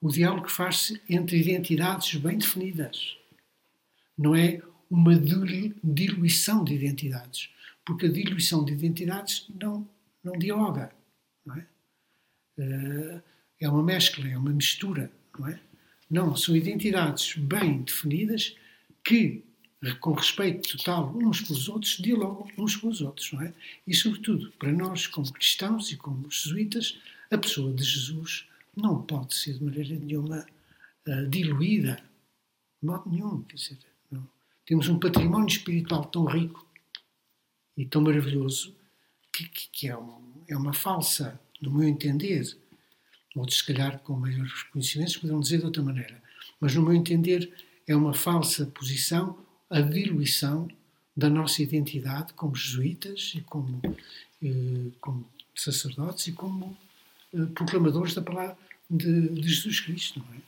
o diálogo faz-se entre identidades bem definidas. Não é uma diluição de identidades, porque a diluição de identidades não, não dialoga. Não é? Eh, é uma mescla, é uma mistura. Não, é? não, são identidades bem definidas que, com respeito total uns pelos outros, dialogam uns com os outros. Não é? E, sobretudo, para nós, como cristãos e como jesuítas, a pessoa de Jesus não pode ser de maneira nenhuma uh, diluída. De modo nenhum. Quer dizer, não. Temos um património espiritual tão rico e tão maravilhoso que, que, que é, um, é, uma falsa, no meu entender, outros, se calhar, com maiores conhecimentos, poderão dizer de outra maneira, mas, no meu entender, é uma falsa posição a diluição da nossa identidade como jesuítas e como, eh, como sacerdotes e como eh, proclamadores da palavra de, de Jesus Cristo, não é?